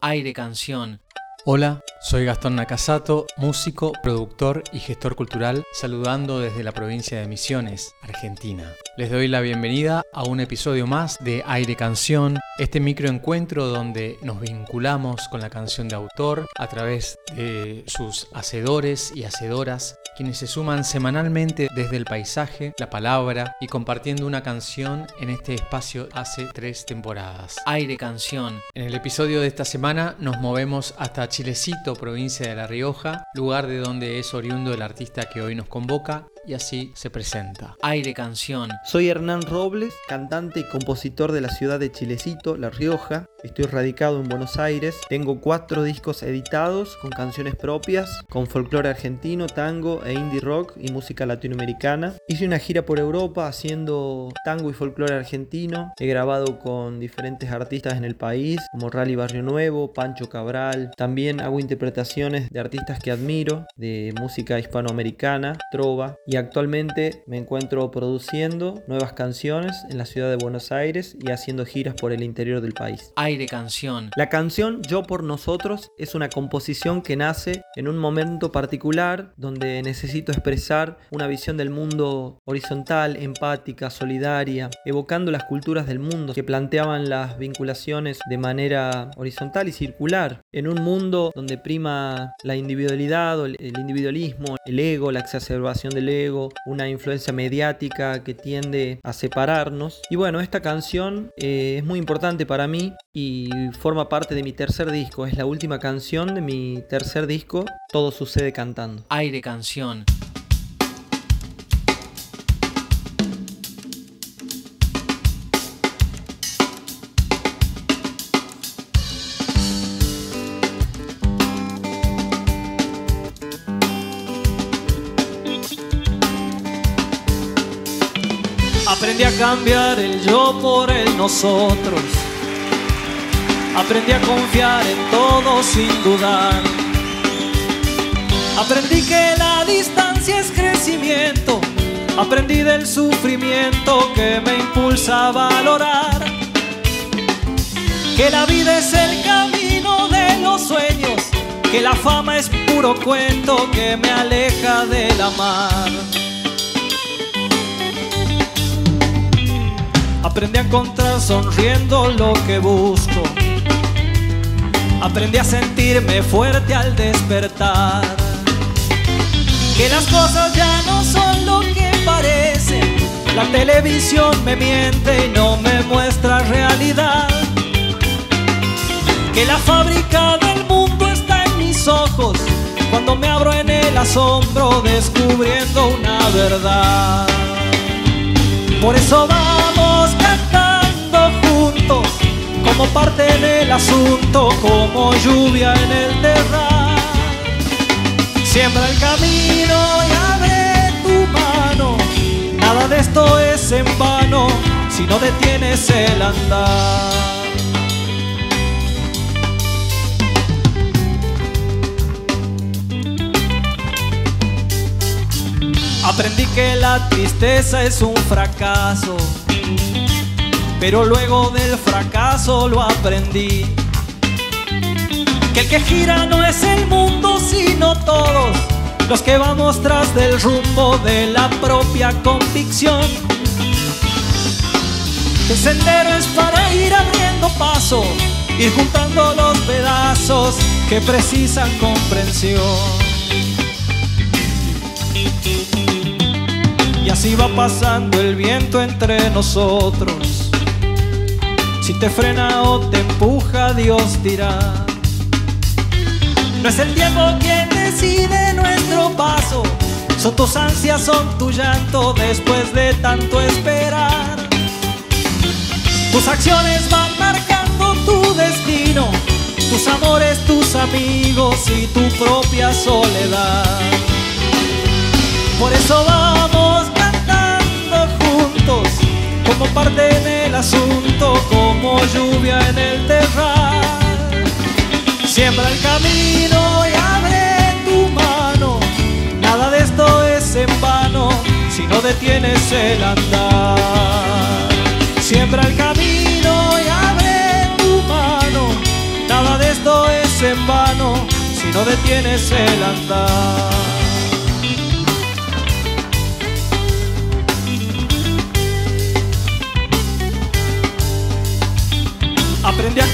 Aire Canción. Hola, soy Gastón Nakasato, músico, productor y gestor cultural, saludando desde la provincia de Misiones, Argentina. Les doy la bienvenida a un episodio más de Aire Canción, este microencuentro donde nos vinculamos con la canción de autor a través de sus hacedores y hacedoras, quienes se suman semanalmente desde el paisaje, la palabra y compartiendo una canción en este espacio hace tres temporadas. Aire Canción. En el episodio de esta semana nos movemos hasta Chilecito, provincia de La Rioja, lugar de donde es oriundo el artista que hoy nos convoca y así se presenta. Aire Canción. Soy Hernán Robles, cantante y compositor de la ciudad de Chilecito, La Rioja. Estoy radicado en Buenos Aires. Tengo cuatro discos editados con canciones propias, con folclore argentino, tango e indie rock y música latinoamericana. Hice una gira por Europa haciendo tango y folclore argentino. He grabado con diferentes artistas en el país, como Rally Barrio Nuevo, Pancho Cabral. También hago interpretaciones de artistas que admiro, de música hispanoamericana, trova y actualmente me encuentro produciendo nuevas canciones en la ciudad de Buenos Aires y haciendo giras por el interior del país. Aire Canción. La canción Yo por Nosotros es una composición que nace en un momento particular donde necesito expresar una visión del mundo horizontal, empática, solidaria, evocando las culturas del mundo que planteaban las vinculaciones de manera horizontal y circular. En un mundo donde prima la individualidad, el individualismo, el ego, la exacerbación del ego, una influencia mediática que tiende a separarnos. Y bueno, esta canción eh, es muy importante para mí y forma parte de mi tercer disco. Es la última canción de mi tercer disco, Todo sucede cantando. Aire Canción. Aprendí a cambiar el yo por el nosotros. Aprendí a confiar en todo sin dudar. Aprendí que la distancia es crecimiento. Aprendí del sufrimiento que me impulsa a valorar. Que la vida es el camino de los sueños. Que la fama es puro cuento que me aleja del amar. Aprendí a encontrar sonriendo lo que busco. Aprendí a sentirme fuerte al despertar. Que las cosas ya no son lo que parecen. La televisión me miente y no me muestra realidad. Que la fábrica del mundo está en mis ojos. Cuando me abro en el asombro descubriendo una verdad. Por eso vamos como parte del asunto, como lluvia en el terral. Siembra el camino y abre tu mano. Nada de esto es en vano si no detienes el andar. Aprendí que la tristeza es un fracaso, pero luego del fracaso lo aprendí. Que el que gira no es el mundo, sino todos los que vamos tras del rumbo de la propia convicción. El sendero es para ir abriendo paso, ir juntando los pedazos que precisan comprensión. Y así va pasando el viento entre nosotros. Si te frena o te empuja, Dios dirá. No es el tiempo quien decide nuestro paso. Son tus ansias, son tu llanto después de tanto esperar. Tus acciones van marcando tu destino. Tus amores, tus amigos y tu propia soledad. Por eso vamos como parte del asunto, como lluvia en el terral. Siembra el camino y abre tu mano, nada de esto es en vano si no detienes el andar. Siembra el camino y abre tu mano, nada de esto es en vano si no detienes el andar.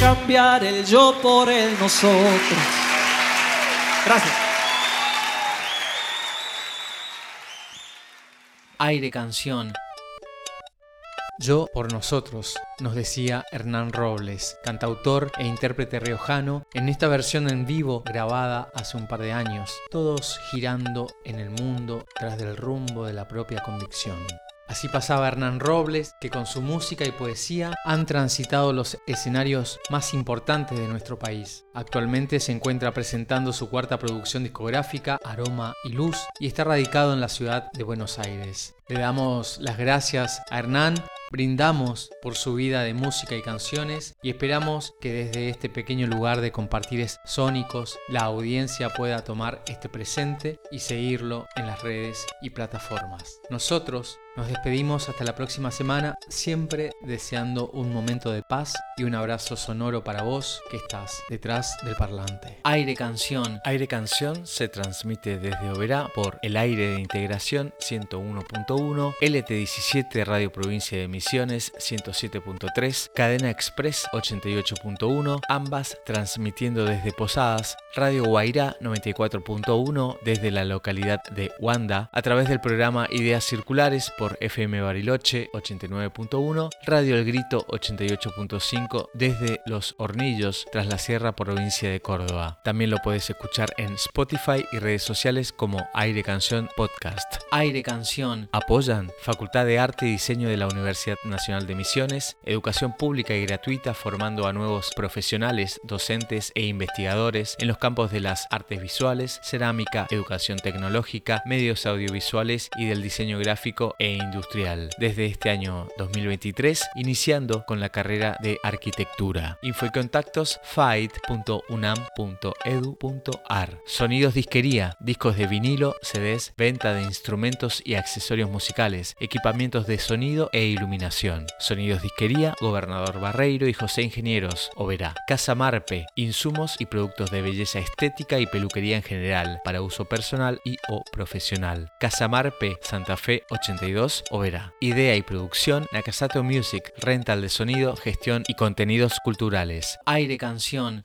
Cambiar el yo por el nosotros. Gracias. Aire canción. Yo por nosotros, nos decía Hernán Robles, cantautor e intérprete riojano, en esta versión en vivo grabada hace un par de años, todos girando en el mundo tras del rumbo de la propia convicción. Así pasaba Hernán Robles, que con su música y poesía han transitado los escenarios más importantes de nuestro país. Actualmente se encuentra presentando su cuarta producción discográfica, Aroma y Luz, y está radicado en la ciudad de Buenos Aires. Le damos las gracias a Hernán Brindamos por su vida de música y canciones y esperamos que desde este pequeño lugar de compartires sónicos la audiencia pueda tomar este presente y seguirlo en las redes y plataformas. Nosotros nos despedimos hasta la próxima semana, siempre deseando un momento de paz y un abrazo sonoro para vos que estás detrás del parlante. Aire Canción. Aire Canción se transmite desde Oberá por el aire de integración 101.1, LT17 Radio Provincia de Misiones 107.3, Cadena Express 88.1, ambas transmitiendo desde Posadas, Radio Guairá 94.1 desde la localidad de Huanda, a través del programa Ideas Circulares por FM Bariloche 89.1, Radio El Grito 88.5 desde Los Hornillos, tras la Sierra, provincia de Córdoba. También lo puedes escuchar en Spotify y redes sociales como Aire Canción Podcast. Aire Canción. Apoyan Facultad de Arte y Diseño de la Universidad Nacional de Misiones, educación pública y gratuita formando a nuevos profesionales, docentes e investigadores en los campos de las artes visuales, cerámica, educación tecnológica, medios audiovisuales y del diseño gráfico e industrial. Desde este año 2023, iniciando con la carrera de arquitectura. Info y contactos fight.unam.edu.ar. Sonidos disquería, discos de vinilo, CDs, venta de instrumentos y accesorios musicales, equipamientos de sonido e iluminación. Sonidos disquería, Gobernador Barreiro y José Ingenieros, Oberá. Casa Marpe, insumos y productos de belleza estética y peluquería en general, para uso personal y o profesional. Casa Marpe, Santa Fe 82, Idea y producción, Nakasato Music, rental de sonido, gestión y contenidos culturales. Aire Canción.